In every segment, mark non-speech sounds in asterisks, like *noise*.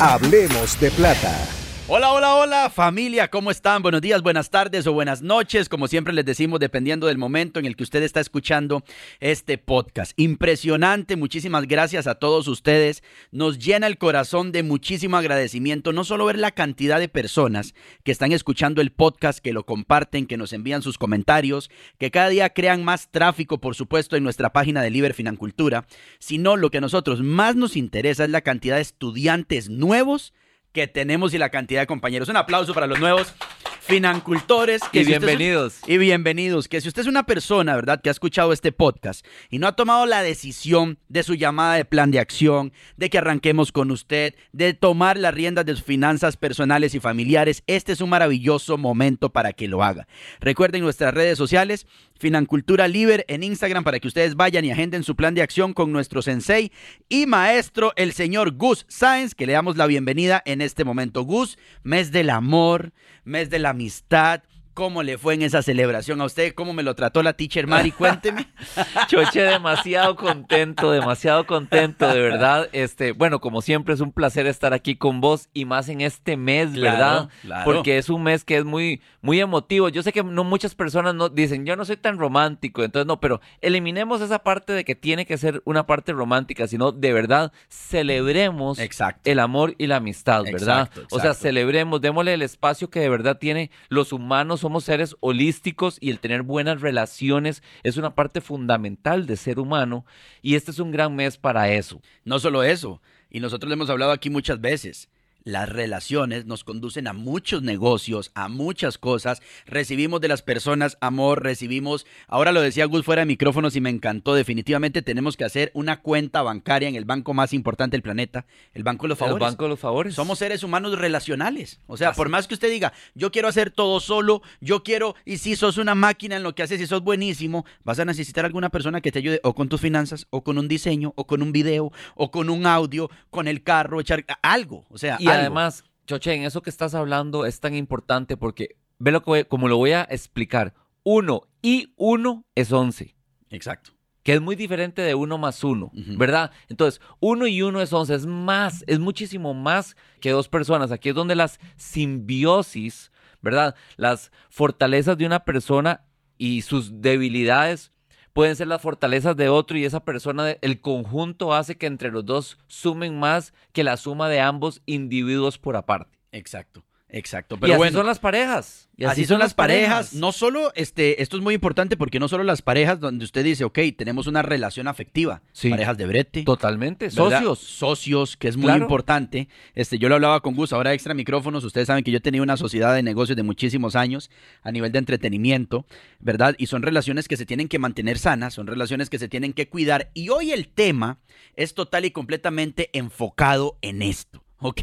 Hablemos de plata. Hola, hola, hola familia, ¿cómo están? Buenos días, buenas tardes o buenas noches, como siempre les decimos, dependiendo del momento en el que usted está escuchando este podcast. Impresionante, muchísimas gracias a todos ustedes. Nos llena el corazón de muchísimo agradecimiento, no solo ver la cantidad de personas que están escuchando el podcast, que lo comparten, que nos envían sus comentarios, que cada día crean más tráfico, por supuesto, en nuestra página de Liber Financultura, sino lo que a nosotros más nos interesa es la cantidad de estudiantes nuevos que tenemos y la cantidad de compañeros. Un aplauso para los nuevos financultores. Que y bienvenidos. y bienvenidos. Que si usted es una persona, ¿verdad?, que ha escuchado este podcast y no ha tomado la decisión de su llamada de plan de acción, de que arranquemos con usted, de tomar las riendas de sus finanzas personales y familiares, este es un maravilloso momento para que lo haga. Recuerden nuestras redes sociales, Financultura Liber en Instagram para que ustedes vayan y agenden su plan de acción con nuestro sensei y maestro, el señor Gus Sáenz, que le damos la bienvenida en este momento. Gus, mes del amor, mes de la amistad, ¿Cómo le fue en esa celebración a usted? ¿Cómo me lo trató la teacher Mari? Cuénteme. *laughs* Choche, demasiado contento, demasiado contento, de verdad. Este, bueno, como siempre es un placer estar aquí con vos y más en este mes, ¿verdad? Porque es un mes que es muy, muy emotivo. Yo sé que no muchas personas no dicen, yo no soy tan romántico, entonces no, pero eliminemos esa parte de que tiene que ser una parte romántica, sino de verdad celebremos el amor y la amistad, ¿verdad? O sea, celebremos, démosle el espacio que de verdad tiene los humanos somos seres holísticos y el tener buenas relaciones es una parte fundamental de ser humano y este es un gran mes para eso. No solo eso, y nosotros le hemos hablado aquí muchas veces, las relaciones nos conducen a muchos negocios, a muchas cosas. Recibimos de las personas amor, recibimos, ahora lo decía Gus fuera de micrófonos y me encantó, definitivamente tenemos que hacer una cuenta bancaria en el banco más importante del planeta, el Banco de los Favores. El Banco de los Favores. Somos seres humanos relacionales. O sea, por más que usted diga, yo quiero hacer todo solo, yo quiero, y si sos una máquina en lo que haces y sos buenísimo, vas a necesitar alguna persona que te ayude o con tus finanzas, o con un diseño, o con un video, o con un audio, con el carro, echar algo. O sea, además, Choche, en eso que estás hablando es tan importante porque ve lo que como lo voy a explicar. Uno y uno es once. Exacto. Que es muy diferente de uno más uno, ¿verdad? Entonces, uno y uno es once, es más, es muchísimo más que dos personas. Aquí es donde las simbiosis, ¿verdad? Las fortalezas de una persona y sus debilidades pueden ser las fortalezas de otro y esa persona, el conjunto hace que entre los dos sumen más que la suma de ambos individuos por aparte. Exacto. Exacto, pero y así son las parejas. Y así, son, las parejas. No solo, este, esto es muy importante porque no solo las parejas donde usted dice, ok, tenemos una relación afectiva. Parejas de brete. Totalmente. Socios. Socios, que es muy importante. Este, yo lo hablaba con Gus, ahora extra micrófonos. Ustedes saben que yo he tenido una sociedad de negocios de muchísimos años a nivel de entretenimiento, ¿verdad? Y son relaciones que se tienen que mantener sanas, son relaciones que se tienen que cuidar. Y hoy el tema es total y completamente enfocado en esto. ¿Ok?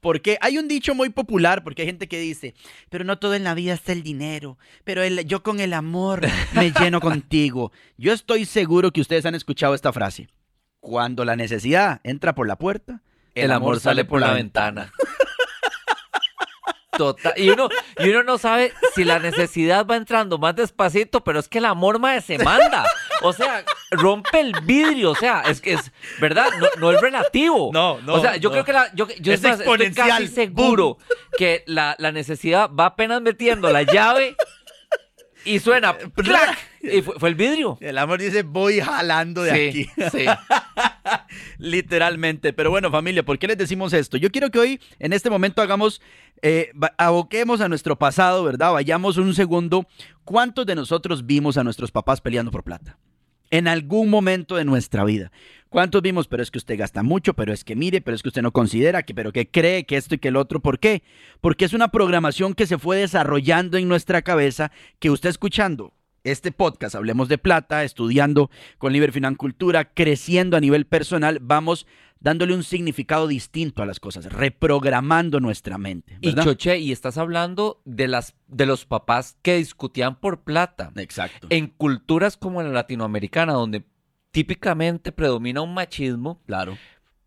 Porque hay un dicho muy popular, porque hay gente que dice, pero no todo en la vida está el dinero, pero el, yo con el amor me *laughs* lleno contigo. Yo estoy seguro que ustedes han escuchado esta frase. Cuando la necesidad entra por la puerta, el, amor, sale, por, la, ventana. Total. Y uno, y uno no sabe si la necesidad va entrando más despacito, pero es que el amor más se manda. O sea, rompe el vidrio. O sea, es que es, ¿verdad? No, es relativo. No, no. O sea, yo creo que la. Yo, yo es estoy casi seguro que la, la necesidad va apenas metiendo la llave y suena. *laughs* Y fue, el vidrio. El amor dice, voy jalando de aquí. Sí. *laughs* Literalmente. Pero bueno, familia, ¿por qué les decimos esto? Yo quiero que hoy, en este momento, hagamos, eh, aboquemos a nuestro pasado, ¿verdad? Vayamos un segundo. ¿Cuántos de nosotros vimos a nuestros papás peleando por plata? En algún momento de nuestra vida. ¿Cuántos vimos? Pero es que usted gasta mucho, pero es que mire, pero es que usted no considera, que, pero que cree que esto y que el otro. ¿Por qué? Porque es una programación que se fue desarrollando en nuestra cabeza que usted escuchando este podcast, Hablemos de Plata, estudiando con Liber Cultura, creciendo a nivel personal, vamos dándole un significado distinto a las cosas, reprogramando nuestra mente. Y Choche, y estás hablando de las de los papás que discutían por plata. Exacto. En culturas como la latinoamericana, donde típicamente predomina un machismo. Claro.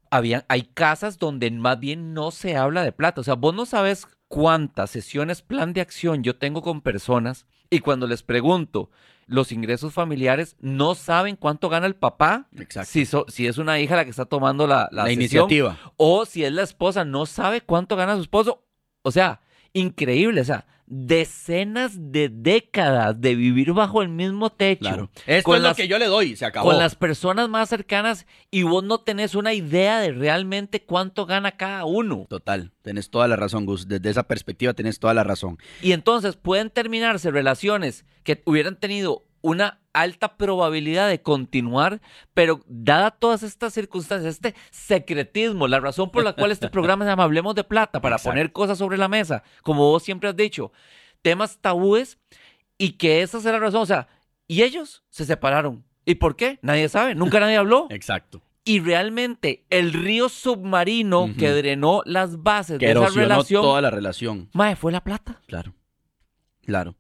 Había, hay casas donde más bien no se habla de plata. O sea, vos no sabes cuántas sesiones plan de acción yo tengo con personas y cuando les pregunto los ingresos familiares, no saben cuánto gana el papá. Exacto. Si, si es una hija la que está tomando la, la, iniciativa. O si es la esposa, no sabe cuánto gana su esposo. O sea, increíble. O sea, decenas de décadas de vivir bajo el mismo techo. Claro. Esto es lo que yo le doy, se acabó. Con las personas más cercanas y vos no tenés una idea de realmente cuánto gana cada uno. Total, tenés toda la razón, Gus. Desde esa perspectiva tenés toda la razón. Y entonces pueden terminarse relaciones que hubieran tenido una alta probabilidad de continuar, pero dada todas estas circunstancias, este secretismo, la razón por la cual este *laughs* programa se llama Hablemos de Plata, para poner cosas sobre la mesa, como vos siempre has dicho, temas tabúes y que esa es la razón, o sea, y ellos se separaron. ¿Y por qué? Nadie sabe, nunca nadie habló. *laughs* Exacto. Y realmente el río submarino que drenó las bases de esa relación. toda la relación. Mae, fue la plata. Claro. Claro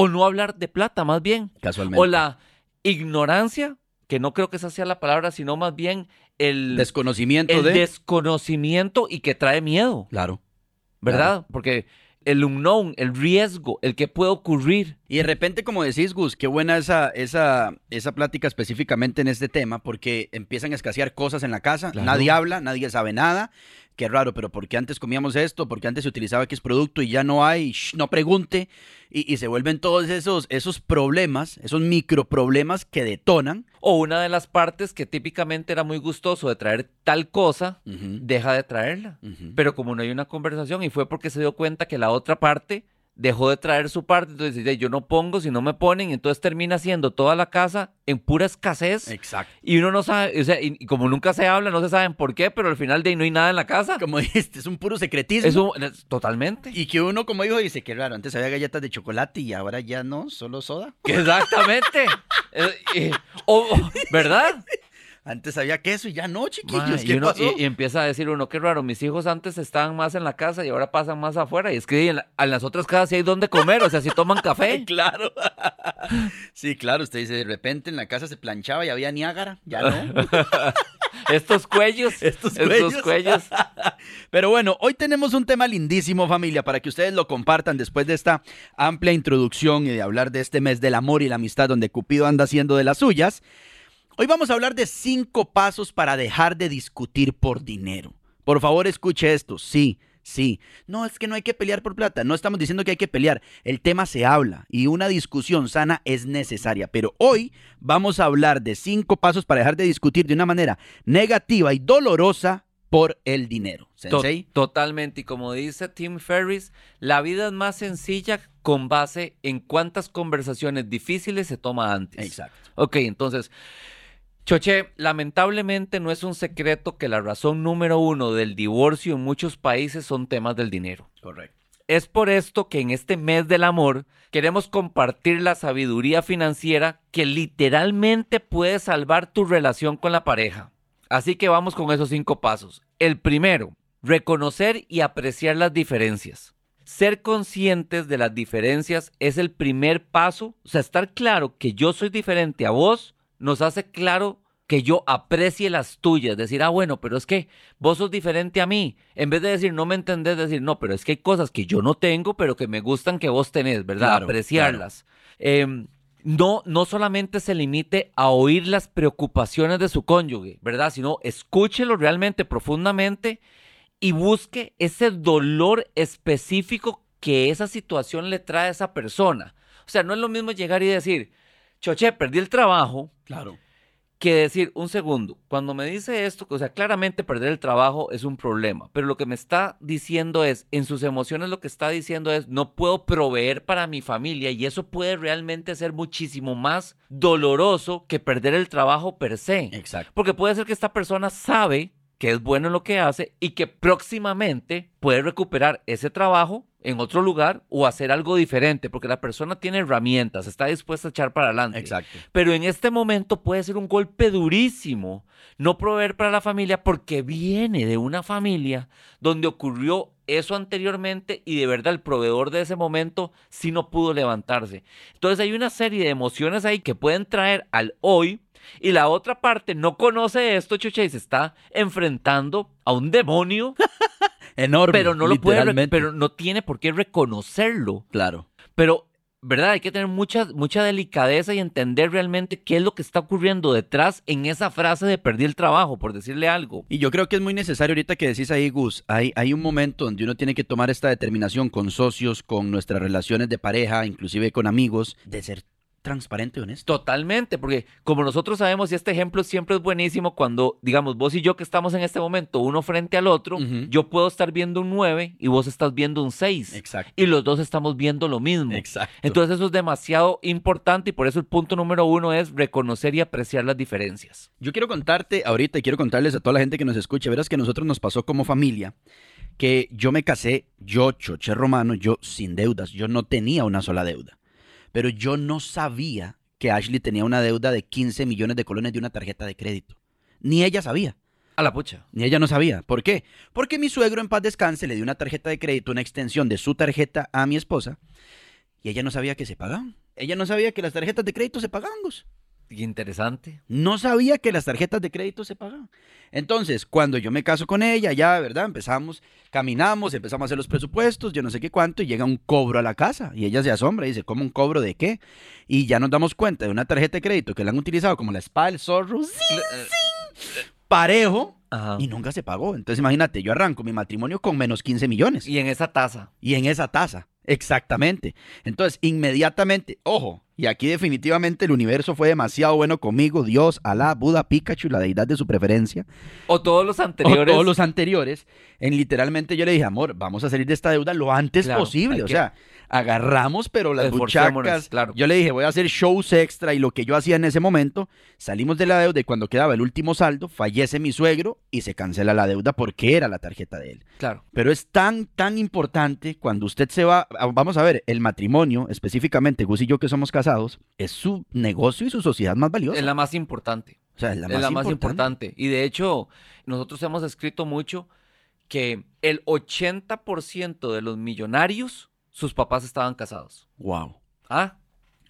o no hablar de plata, más bien. Casualmente. O la ignorancia, que no creo que esa sea la palabra, sino más bien el desconocimiento el desconocimiento y que trae miedo. Claro. ¿Verdad? Porque el unknown, el riesgo, el que puede ocurrir. Y de repente, como decís, Gus, qué buena esa, esa, esa plática específicamente en este tema, porque empiezan a escasear cosas en la casa, nadie habla, nadie sabe nada, qué raro, pero porque antes comíamos esto, porque antes se utilizaba X producto y ya no hay, no pregunte, y, se vuelven todos esos, esos problemas, esos microproblemas que detonan. O una de las partes que típicamente era muy gustoso de traer tal cosa, deja de traerla. Pero como no hay una conversación y fue porque se dio cuenta que la otra parte dejó de traer su parte, entonces dice, yo no pongo si no me ponen, entonces termina siendo toda la casa en pura escasez. Exacto. Y uno no sabe, o sea, y, como nunca se habla, no se saben por qué, pero al final de ahí no hay nada en la casa. Como *laughs* dijiste, es un puro secretismo. Es totalmente. Y que uno, como dijo, dice, que raro, antes había galletas de chocolate y ahora ya no, solo soda. *laughs* Exactamente. Eh, ¿Verdad? *laughs* Antes había queso y ya no, chiquillos. y, empieza a decir uno, qué raro, mis hijos antes estaban más en la casa y ahora pasan más afuera. Y es que en, las otras casas sí hay donde comer, o sea, si toman café. *laughs* claro. sí, claro, usted dice, de repente en la casa se planchaba y había Niágara, ya no. *laughs* estos cuellos. *laughs* Estos cuellos. Estos cuellos. Pero bueno, hoy tenemos un tema lindísimo, familia, para que ustedes lo compartan después de esta amplia introducción y de hablar de este mes del amor y la amistad donde Cupido anda haciendo de las suyas. Hoy vamos a hablar de cinco pasos para dejar de discutir por dinero. Por favor, escuche esto. Sí, sí. No, es que no hay que pelear por plata. No estamos diciendo que hay que pelear. El tema se habla y una discusión sana es necesaria. Pero hoy vamos a hablar de cinco pasos para dejar de discutir de una manera negativa y dolorosa por el dinero. Totalmente. Y como dice Tim Ferriss, la vida es más sencilla con base en cuántas conversaciones difíciles se toma antes. Exacto. Ok, entonces Choche, lamentablemente no es un secreto que la razón número uno del divorcio en muchos países son temas del dinero. Correcto. Es por esto que en este mes del amor queremos compartir la sabiduría financiera que literalmente puede salvar tu relación con la pareja. Así que vamos con esos cinco pasos. El primero, reconocer y apreciar las diferencias. Ser conscientes de las diferencias es el primer paso, o sea, estar claro que yo soy diferente a vos nos hace claro que yo aprecie las tuyas, decir, ah, bueno, pero es que vos sos diferente a mí. En vez de decir, no me entendés, decir, no, pero es que hay cosas que yo no tengo, pero que me gustan que vos tenés, ¿verdad? Apreciarlas. Em, no, no solamente se limite a oír las preocupaciones de su cónyuge, ¿verdad? Sino escúchelo realmente profundamente y busque ese dolor específico que esa situación le trae a esa persona. O sea, no es lo mismo llegar y decir, choche, perdí el trabajo. Claro. Que decir, un segundo, cuando me dice esto, o sea, claramente perder el trabajo es un problema, pero lo que me está diciendo es, en sus emociones lo que está diciendo es, no puedo proveer para mi familia y eso puede realmente ser muchísimo más doloroso que perder el trabajo per se. Exacto. Porque puede ser que esta persona sabe que es bueno en lo que hace y que próximamente puede recuperar ese trabajo en otro lugar o hacer algo diferente, porque la persona tiene herramientas, está dispuesta a echar para adelante. Exacto. Pero en este momento puede ser un golpe durísimo no proveer para la familia porque viene de una familia donde ocurrió eso anteriormente y de verdad el proveedor de ese momento sí no pudo levantarse. Entonces hay una serie de emociones ahí que pueden traer al hoy y la otra parte no conoce esto, Chucha, y se está enfrentando a un demonio *laughs* Enorme. pero no lo puede, pero no tiene por qué reconocerlo. Claro. Pero, ¿verdad? Hay que tener mucha, mucha delicadeza y entender realmente qué es lo que está ocurriendo detrás en esa frase de perdí el trabajo, por decirle algo. Y yo creo que es muy necesario ahorita que decís ahí, Gus, hay, hay un momento donde uno tiene que tomar esta determinación con socios, con nuestras relaciones de pareja, inclusive con amigos, de ser transparente y honesto. Totalmente, porque como nosotros sabemos, y este ejemplo siempre es buenísimo, cuando, digamos, vos y yo que estamos en este momento, uno frente al otro, yo puedo estar viendo un 9 y vos estás viendo un 6. Exacto. Y los dos estamos viendo lo mismo. Exacto. Entonces eso es demasiado importante y por eso el punto número uno es reconocer y apreciar las diferencias. Yo quiero contarte ahorita y quiero contarles a toda la gente que nos escucha, verás que a nosotros nos pasó como familia, que yo me casé, yo, Choche Romano, yo sin deudas, yo no tenía una sola deuda, pero yo no sabía que Ashley tenía una deuda de 15 millones de colones de una tarjeta de crédito. Ni ella sabía. A la pucha. Ni ella no sabía. ¿Por qué? Porque mi suegro en paz descanse le dio una tarjeta de crédito, una extensión de su tarjeta a mi esposa, y ella no sabía que se pagaban. Ella no sabía que las tarjetas de crédito se pagaban. Gus. Interesante. No sabía que las tarjetas de crédito se pagaban. Entonces, cuando yo me caso con ella, ya, ¿verdad? Empezamos, caminamos, empezamos a hacer los presupuestos, yo no sé qué cuánto, y llega un cobro a la casa. Y ella se asombra y dice, ¿cómo un cobro de qué? Y ya nos damos cuenta de una tarjeta de crédito que la han utilizado como la espada del zorro, ¡zin, zin! parejo, Ajá. y nunca se pagó. Entonces, imagínate, yo arranco mi matrimonio con menos 15 millones. Y en esa taza. Y en esa tasa, exactamente. Entonces, inmediatamente, ojo, y aquí definitivamente el universo fue demasiado bueno conmigo, Dios, Alá, Buda, Pikachu, la deidad de su preferencia, O todos los o anteriores. todos los anteriores, en literalmente yo le dije, amor, vamos a salir de esta deuda lo antes Claro, posible, o que- sea, agarramos, pero las buchacas, claro. yo le dije, voy a hacer shows extra y lo que yo hacía en ese momento, salimos de la deuda y cuando quedaba el último saldo, fallece mi suegro y se cancela la deuda porque era la tarjeta de él. Claro. Pero es tan, tan importante cuando usted se va, vamos a ver, el matrimonio, específicamente Gus y yo que somos casados, es su negocio y su sociedad más valiosa. Es la más importante. o sea, es la es más, la más importante. Y de hecho, nosotros hemos escrito mucho que el 80% de los millonarios, sus papás estaban casados. Wow, Ah,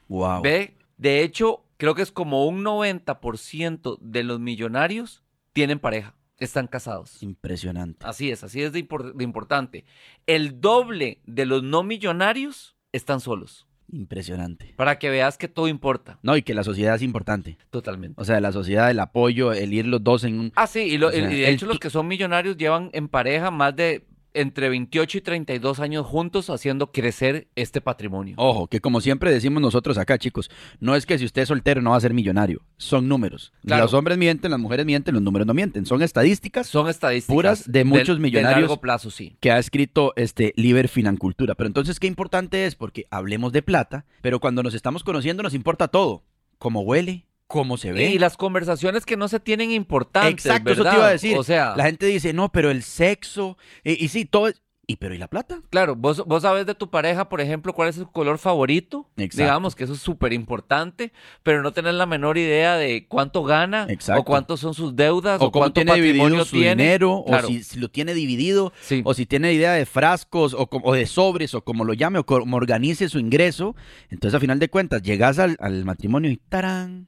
wow. ve, de hecho, creo que es como un 90% de los millonarios tienen pareja, están casados. Impresionante. Así es, así es de importante. El doble de los no millonarios están solos. Impresionante. Para que veas que todo importa. No, y que la sociedad es importante. Totalmente. O sea, la sociedad, el apoyo, el ir los dos en un... Ah, sí, y, lo- O sea, y de hecho los que son millonarios llevan en pareja más de entre 28 y 32 años juntos haciendo crecer este patrimonio. Ojo, que como siempre decimos nosotros acá, chicos, no es que si usted es soltero no va a ser millonario, son números. Claro. Los hombres mienten, las mujeres mienten, los números no mienten, son estadísticas Son estadísticas Puras de muchos millonarios. De largo plazo, sí. que ha escrito este Liber Financultura. Pero entonces, qué importante es, porque hablemos de plata, pero cuando nos estamos conociendo nos importa todo. Cómo huele, cómo se ve. Y las conversaciones que no se tienen importantes, Exacto, eso te iba a decir. O sea, La gente dice, no, pero el sexo, y, y sí, todo. ¿Y pero y la plata? claro, vos, vos sabes de tu pareja, por ejemplo, cuál es su color favorito. Exacto. Digamos que eso es súper importante, pero no tener la menor idea de cuánto gana, Exacto. o cuántos son sus deudas, O cuánto tiene dividido su tiene. dinero, Claro. o si, si lo tiene dividido, Sí. o si tiene idea de frascos, o, o de sobres, o como lo llame, o como organice su ingreso. Entonces, a final de cuentas, llegas al, al matrimonio y ¡tarán!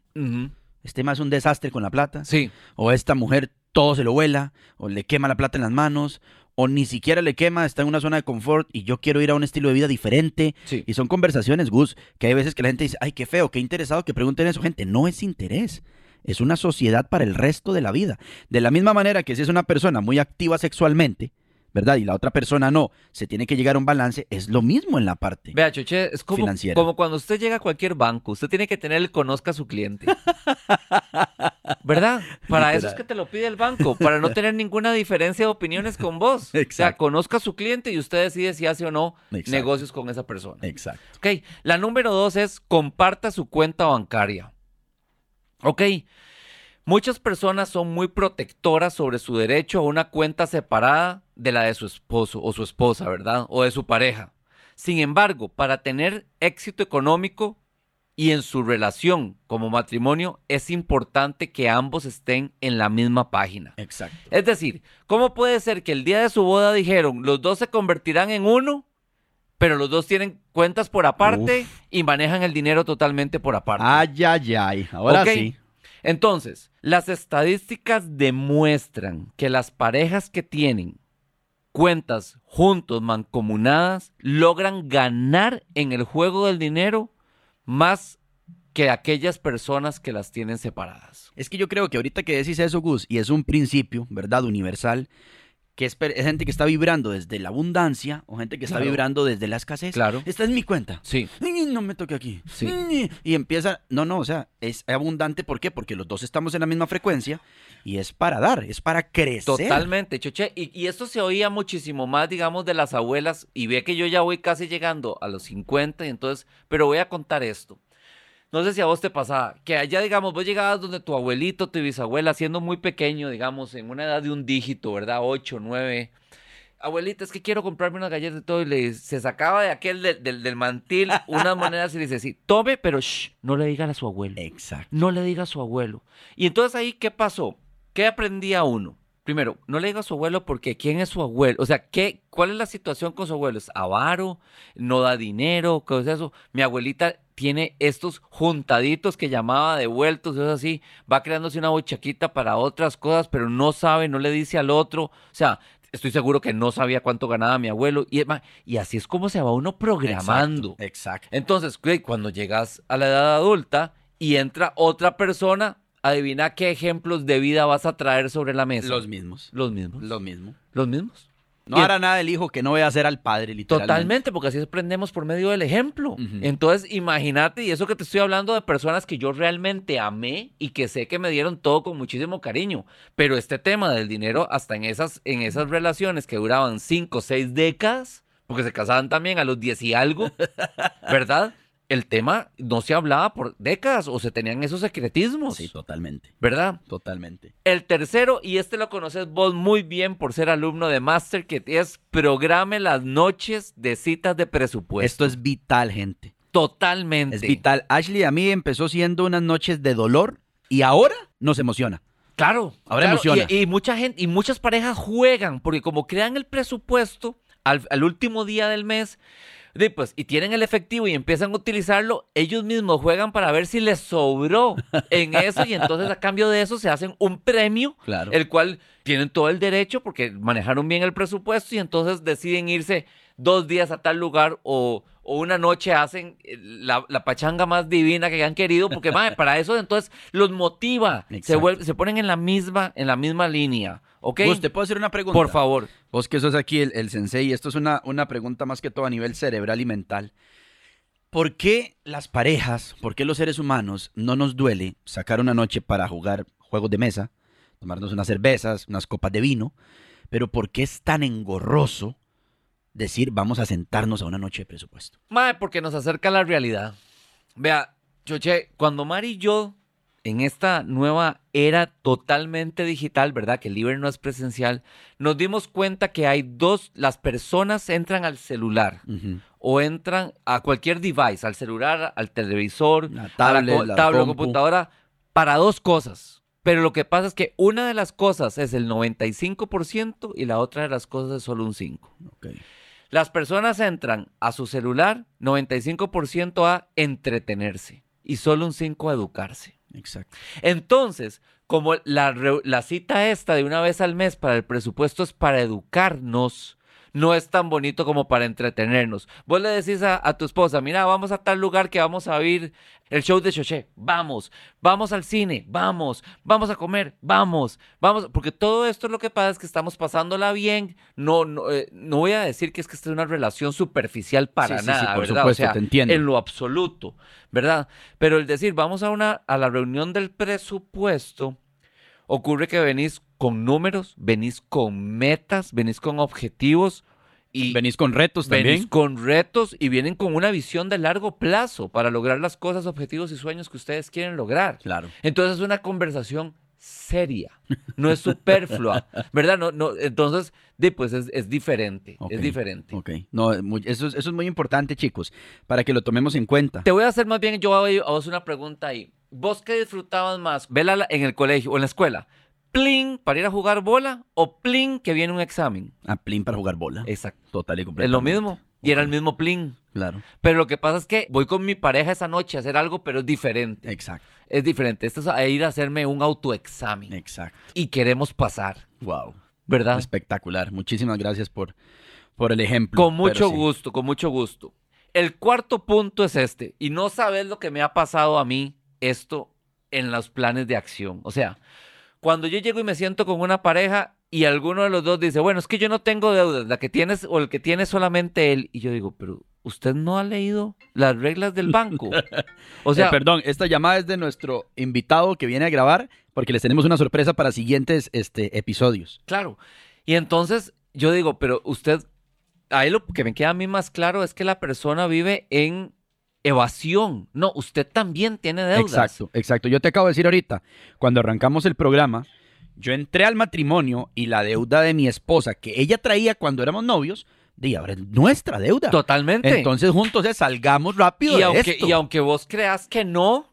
Este más es un desastre con la plata. Sí. o esta mujer todo se lo vuela, o le quema la plata en las manos, o ni siquiera le quema, está en una zona de confort y yo quiero ir a un estilo de vida diferente. Sí. Y son conversaciones, Gus, que hay veces que la gente dice, ay, qué feo, qué interesado que pregunten eso. Gente, no es interés. Es una sociedad para el resto de la vida. De la misma manera que si es una persona muy activa sexualmente, ¿verdad? Y la otra persona no, se tiene que llegar a un balance, es lo mismo en la parte. Vea, Choche, es como, Financiera. como cuando usted llega a cualquier banco, usted tiene que tener el conozca a su cliente. *laughs* ¿Verdad? Para eso es que te lo pide el banco, para no tener ninguna diferencia de opiniones con vos. O sea, Exacto. conozca a su cliente y usted decide si hace o no Exacto. negocios con esa persona. Exacto. Ok, la número dos es comparta su cuenta bancaria. Ok, muchas personas son muy protectoras sobre su derecho a una cuenta separada de la de su esposo o su esposa, ¿verdad? O de su pareja. Sin embargo, para tener éxito económico y en su relación como matrimonio, es importante que ambos estén en la misma página. Exacto. Es decir, ¿cómo puede ser que el día de su boda dijeron los dos se convertirán en uno, pero los dos tienen cuentas por aparte y manejan el dinero totalmente por aparte? Ay, ay, ay. Ahora sí. Entonces, las estadísticas demuestran que las parejas que tienen cuentas juntos, mancomunadas, logran ganar en el juego del dinero más que aquellas personas que las tienen separadas. Es que yo creo que ahorita que decís eso, Gus, y es un principio, ¿verdad? Universal, que es, gente que está vibrando desde la abundancia o gente que está Claro. vibrando desde la escasez. Claro. Esta es mi cuenta. Sí. No me toque aquí. Sí. Y empieza, no, no, o sea, es abundante, ¿por qué? Porque los dos estamos en la misma frecuencia y es para dar, es para crecer. Totalmente, Choche. Y, y esto se oía muchísimo más, digamos, de las abuelas. Y ve que yo ya voy casi llegando a los 50, y entonces, pero voy a contar esto. No sé si a vos te pasaba, que allá, digamos, vos llegabas donde tu abuelito, tu bisabuela, siendo muy pequeño, digamos, en una edad de un dígito, ¿verdad? 8, 9. Abuelita, es que quiero comprarme unas galletas y todo. Y le, se sacaba de aquel del, del, del mantil unas monedas y le dice, sí, tome, pero shh, no le diga a su abuelo. Exacto. No le diga a su abuelo. Y entonces ahí, ¿qué pasó? ¿Qué aprendía uno? Primero, no le diga a su abuelo porque ¿quién es su abuelo? O sea, ¿qué, ¿cuál es la situación con su abuelo? ¿Es avaro? ¿No da dinero? ¿Qué es eso? Mi abuelita tiene estos juntaditos que llamaba devueltos, es así, va creándose una bochaquita para otras cosas, pero no sabe, no le dice al otro. O sea, estoy seguro que no sabía cuánto ganaba mi abuelo. Y, y así es como se va uno programando. Exacto. Exacto. Entonces, cuando llegas a la edad adulta y entra otra persona, adivina qué ejemplos de vida vas a traer sobre la mesa. Los mismos. Los mismos. Lo mismo. Los mismos. No hará nada el hijo que no vea hacer al padre, literalmente. Totalmente, porque así aprendemos por medio del ejemplo. Entonces, imagínate, y eso que te estoy hablando de personas que yo realmente amé y que sé que me dieron todo con muchísimo cariño. Pero este tema del dinero, hasta en esas, en esas relaciones que duraban cinco o seis décadas, porque se casaban también a los 10 y algo, *laughs* ¿verdad? El tema no se hablaba por décadas o se tenían esos secretismos, Sí, totalmente. ¿verdad? Totalmente. El tercero, y este lo conoces vos muy bien por ser alumno de Master, que es programe las noches de citas de presupuesto. Esto es vital, gente. Totalmente. Es vital. Ashley a mí empezó siendo unas noches de dolor y ahora nos emociona. Claro. Ahora claro, emociona. Y, y mucha gente, y muchas parejas juegan, porque como crean el presupuesto al, al último día del mes, pues, y tienen el efectivo y empiezan a utilizarlo, ellos mismos juegan para ver si les sobró en eso, y entonces a cambio de eso se hacen un premio Claro. el cual tienen todo el derecho porque manejaron bien el presupuesto y entonces deciden irse dos días a tal lugar o, o una noche hacen eh, la, la pachanga más divina que han querido porque mae, para eso entonces los motiva, se, vuelve- se ponen en la misma en la misma línea, ¿ok? ¿te puedo hacer una pregunta? Por favor. Vos que sos aquí el, el sensei, esto es una, una pregunta más que todo a nivel cerebral y mental. ¿Por qué las parejas, por qué los seres humanos no nos duele sacar una noche para jugar juegos de mesa, tomarnos unas cervezas, unas copas de vino, pero por qué es tan engorroso decir vamos a sentarnos a una noche de presupuesto? Mae, porque nos acerca a la realidad. Vea, Choche, cuando Mari y yo, en esta nueva era totalmente digital, ¿verdad? Que el Libre no es presencial, nos dimos cuenta que hay dos, las personas entran al celular o entran a cualquier device, al celular, al televisor, La a la tablet, co- la tablet computadora, para dos cosas. Pero lo que pasa es que una de las cosas es el 95% y la otra de las cosas es solo un 5%. Ok. Las personas entran a su celular 95% a entretenerse y solo un 5% a educarse. Exacto. Entonces, como la, la cita esta de una vez al mes para el presupuesto es para educarnos, no es tan bonito como para entretenernos. Vos le decís a, tu esposa, mira, vamos a tal lugar que vamos a ver el show de Choché, vamos, vamos al cine, vamos, vamos a comer, vamos, vamos, porque todo esto es lo que pasa es que estamos pasándola bien, no, no, eh, no voy a decir que es que esta es una relación superficial para nada, por ¿verdad? Supuesto, te entiendo. En lo absoluto, ¿verdad? Pero el decir, vamos a una, a la reunión del presupuesto, ocurre que venís con números, venís con metas, venís con objetivos. Y venís con retos también. Venís con retos y vienen con una visión de largo plazo para lograr las cosas, objetivos y sueños que ustedes quieren lograr. Claro. Entonces es una conversación seria, no es superflua, *laughs* ¿verdad? No, no, entonces, pues es, diferente, es diferente. Ok, no, eso, eso es muy importante, chicos, para que lo tomemos en cuenta. Te voy a hacer más bien, yo a vos una pregunta ahí. ¿Vos qué disfrutabas más? ¿Vela en el colegio o en la escuela? plin para ir a jugar bola o plin que viene un examen. Ah, plin para jugar bola. Exacto. Total y completamente. Es lo mismo. Y era el mismo plin. Claro. Pero lo que pasa es que voy con mi pareja esa noche a hacer algo, pero es diferente. Exacto. Es diferente. Esto es a ir a hacerme un autoexamen. Exacto. Y queremos pasar. Wow. ¿Verdad? Espectacular. Muchísimas gracias por, por el ejemplo. Con mucho gusto, con mucho gusto. El cuarto punto es este. Y no sabes lo que me ha pasado a mí esto en los planes de acción. O sea, cuando yo llego y me siento con una pareja y alguno de los dos dice, bueno, es que yo no tengo deudas, la que tienes o el que tiene solamente él. Y yo digo, pero usted no ha leído las reglas del banco. *laughs* O sea, eh, perdón, esta llamada es de nuestro invitado que viene a grabar porque les tenemos una sorpresa para siguientes este, episodios. Claro. Y entonces yo digo, pero usted, ahí lo que me queda a mí más claro es que la persona vive en evasión. No, usted también tiene deudas. Exacto, exacto. Yo te acabo de decir ahorita, cuando arrancamos el programa, yo entré al matrimonio y la deuda de mi esposa, que ella traía cuando éramos novios, de ahora es nuestra deuda. Totalmente. Entonces juntos salgamos rápido y aunque, Y aunque vos creas que no,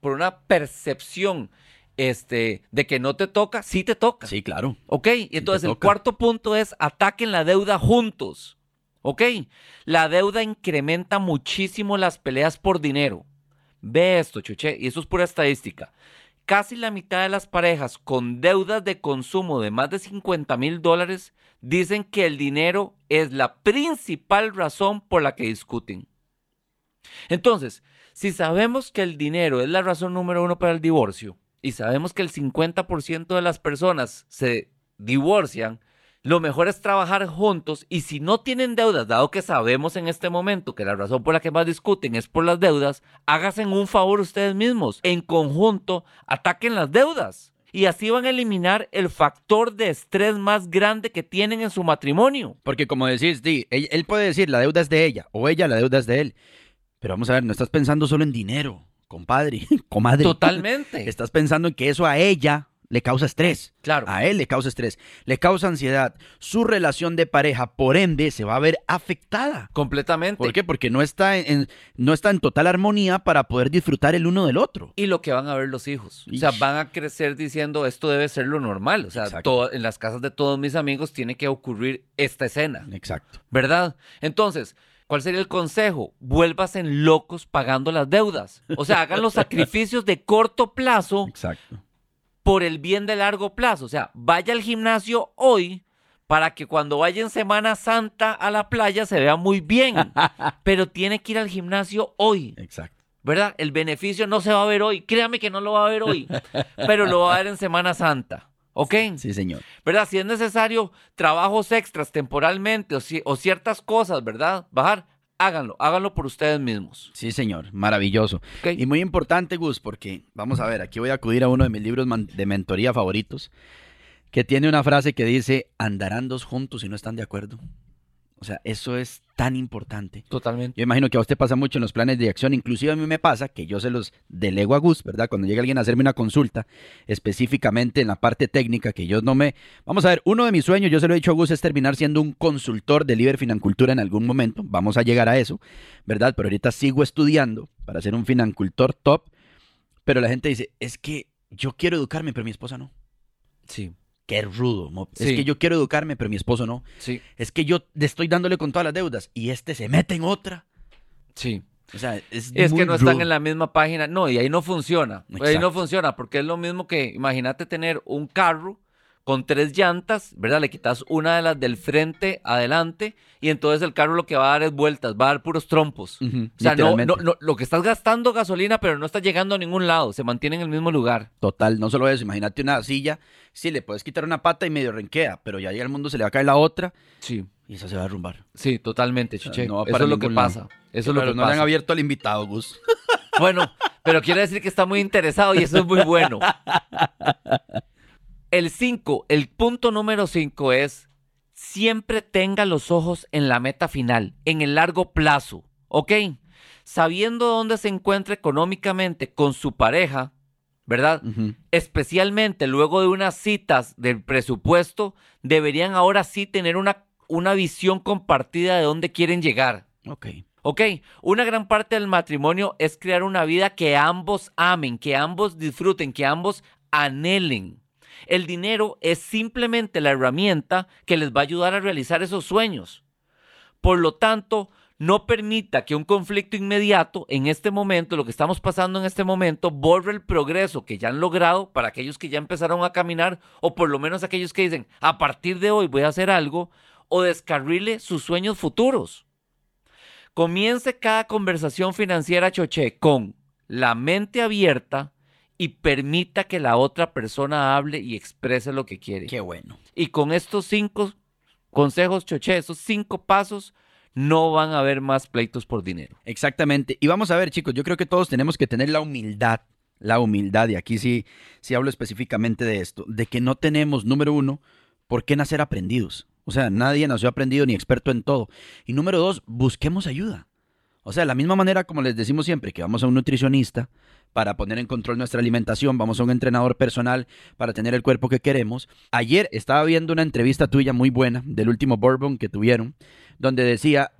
por una percepción este, de que no te toca, sí te toca. Sí, claro. Ok, y entonces el cuarto punto es ataquen la deuda juntos. ¿Ok? La deuda incrementa muchísimo las peleas por dinero. Ve esto, chuche, y eso es pura estadística. Casi la mitad de las parejas con deudas de consumo de más de 50 mil dólares dicen que el dinero es la principal razón por la que discuten. Entonces, si sabemos que el dinero es la razón número uno para el divorcio y sabemos que el 50% de las personas se divorcian, lo mejor es trabajar juntos y si no tienen deudas, dado que sabemos en este momento que la razón por la que más discuten es por las deudas, háganse un favor ustedes mismos. En conjunto, ataquen las deudas. Y así van a eliminar el factor de estrés más grande que tienen en su matrimonio. Porque como decís, él puede decir la deuda es de ella o ella la deuda es de él. Pero vamos a ver, no estás pensando solo en dinero, compadre, *laughs* comadre. Totalmente. Estás pensando en que eso a ella le causa estrés. Claro. A él le causa estrés, le causa ansiedad. Su relación de pareja, por ende, se va a ver afectada. Completamente. ¿Por qué? Porque no está en, no está en total armonía para poder disfrutar el uno del otro. Y lo que van a ver los hijos. O sea, van a crecer diciendo esto debe ser lo normal. O sea, en las casas de todos mis amigos tiene que ocurrir esta escena. Exacto. ¿Verdad? Entonces, ¿Cuál sería el consejo? Vuelvas en locos pagando las deudas. O sea, hagan los *laughs* sacrificios de corto plazo Exacto por el bien de largo plazo. O sea, vaya al gimnasio hoy para que cuando vaya en Semana Santa a la playa se vea muy bien. *laughs* Pero tiene que ir al gimnasio hoy. Exacto. ¿Verdad? El beneficio no se va a ver hoy. Créame que no lo va a ver hoy. pero lo va a ver en Semana Santa. ¿Ok? Sí, señor. ¿Verdad? Si es necesario trabajos extras temporalmente o, o ciertas cosas, ¿verdad? Bajar háganlo, háganlo por ustedes mismos. Sí, señor, maravilloso. Y muy importante, Gus, porque vamos a ver, aquí voy a acudir a uno de mis libros de mentoría favoritos, que tiene una frase que dice, andarán dos juntos si no están de acuerdo. O sea, eso es tan importante. Totalmente. Yo imagino que a usted pasa mucho en los planes de acción, inclusive a mí me pasa que yo se los delego a Gus, ¿verdad? Cuando llega alguien a hacerme una consulta, específicamente en la parte técnica, que yo no me... Vamos a ver, uno de mis sueños, yo se lo he dicho a Gus, es terminar siendo un consultor de Liber Financultura en algún momento. Vamos a llegar a eso, ¿verdad? Pero ahorita sigo estudiando para ser un financultor top. Pero la gente dice, es que yo quiero educarme, pero mi esposa no. Sí. Qué rudo. Es que yo quiero educarme, pero mi esposo no. Sí. Es que yo estoy dándole con todas las deudas y este se mete en otra. Sí. O sea, es, Es muy que no están en la misma página. No, y ahí no funciona. Ahí no funciona porque es lo mismo que, imagínate tener un carro con tres llantas, ¿verdad? Le quitas una de las del frente adelante y entonces el carro lo que va a dar es vueltas, va a dar puros trompos. O sea, no, no, no, lo que estás gastando gasolina, pero no está llegando a ningún lado, se mantiene en el mismo lugar. Total, no solo eso, imagínate una silla, sí, le puedes quitar una pata y medio renquea, pero ya ahí al mundo se le va a caer la otra Sí, y esa se va a derrumbar. sí, totalmente, no va Eso es lo que lado. pasa. Eso es lo que no le han pasa. abierto al invitado, Gus. Bueno, pero quiere decir que está muy interesado y eso es muy bueno. *laughs* El 5, el punto número 5 es siempre tenga los ojos en la meta final, en el largo plazo, ¿ok? Sabiendo dónde se encuentra económicamente con su pareja, ¿verdad? Especialmente luego de unas citas del presupuesto, deberían ahora sí tener una, una visión compartida de dónde quieren llegar. Ok. Ok, una gran parte del matrimonio es crear una vida que ambos amen, que ambos disfruten, que ambos anhelen. El dinero es simplemente la herramienta que les va a ayudar a realizar esos sueños. Por lo tanto, no permita que un conflicto inmediato en este momento, lo que estamos pasando en este momento, borre el progreso que ya han logrado para aquellos que ya empezaron a caminar o por lo menos aquellos que dicen, a partir de hoy voy a hacer algo, o descarrile sus sueños futuros. Comience cada conversación financiera choche con la mente abierta y permita que la otra persona hable y exprese lo que quiere. Qué bueno. Y con estos cinco consejos choche, estos cinco pasos, no van a haber más pleitos por dinero. Exactamente. Y vamos a ver, chicos, yo creo que todos tenemos que tener la humildad, la humildad, y aquí sí, sí hablo específicamente de esto, de que no tenemos, número uno, por qué nacer aprendidos. O sea, nadie nació aprendido ni experto en todo. Y número dos, busquemos ayuda. O sea, de la misma manera como les decimos siempre, que vamos a un nutricionista para poner en control nuestra alimentación, vamos a un entrenador personal para tener el cuerpo que queremos. Ayer estaba viendo una entrevista tuya muy buena del último Bourbon que tuvieron, donde decía,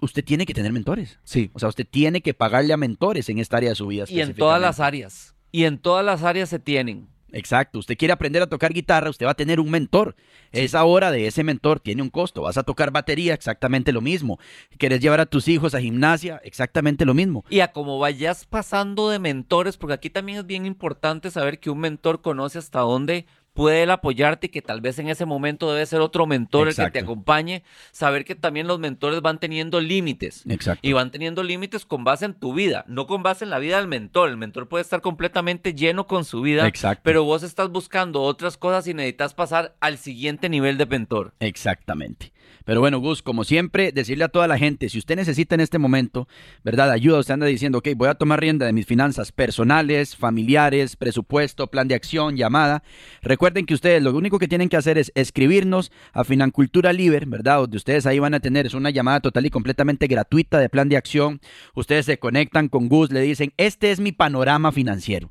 usted tiene que tener mentores. Sí. O sea, usted tiene que pagarle a mentores en esta área de su vida. Y en todas las áreas. Y en todas las áreas se tienen. Exacto. Usted quiere aprender a tocar guitarra, usted va a tener un mentor. Esa hora de ese mentor tiene un costo. Vas a tocar batería, exactamente lo mismo. ¿Quieres llevar a tus hijos a gimnasia? Exactamente lo mismo. Y a como vayas pasando de mentores, porque aquí también es bien importante saber que un mentor conoce hasta dónde puede él apoyarte y que tal vez en ese momento debe ser otro mentor el que te acompañe. Saber que también los mentores van teniendo límites. Exacto. Y van teniendo límites con base en tu vida, no con base en la vida del mentor. El mentor puede estar completamente lleno con su vida, Exacto. pero vos estás buscando otras cosas y necesitas pasar al siguiente nivel de mentor. Exactamente. Pero bueno, Gus, como siempre, decirle a toda la gente, si usted necesita en este momento, ¿verdad? Ayuda, usted anda diciendo, ok, voy a tomar rienda de mis finanzas personales, familiares, presupuesto, plan de acción, llamada. Recuerden que ustedes lo único que tienen que hacer es escribirnos a Financultura Liber, ¿verdad? Donde ustedes ahí van a tener, es una llamada total y completamente gratuita de plan de acción. Ustedes se conectan con Gus, le dicen, este es mi panorama financiero.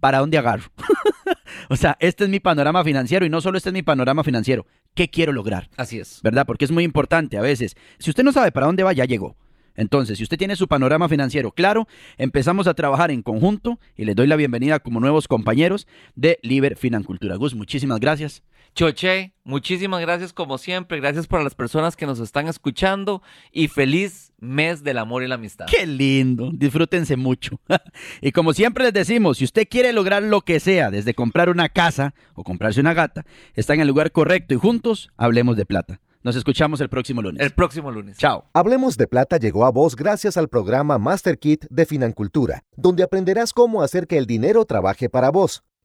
¿Para dónde agarro? *laughs* o sea, este es mi panorama financiero y no solo este es mi panorama financiero. ¿Qué quiero lograr? Así es. ¿verdad? Porque es muy importante a veces. Si usted no sabe para dónde va, ya llegó. Entonces, si usted tiene su panorama financiero claro, empezamos a trabajar en conjunto y les doy la bienvenida como nuevos compañeros de Liber Financultura. Gus, muchísimas gracias. Choche, muchísimas gracias como siempre. Gracias para las personas que nos están escuchando y feliz mes del amor y la amistad. Qué lindo, disfrútense mucho. *laughs* y como siempre les decimos, si usted quiere lograr lo que sea, desde comprar una casa o comprarse una gata, está en el lugar correcto y juntos hablemos de plata. Nos escuchamos el próximo lunes. El próximo lunes. Chao. Hablemos de Plata llegó a vos gracias al programa Master Kit de Financultura, donde aprenderás cómo hacer que el dinero trabaje para vos.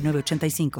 906985.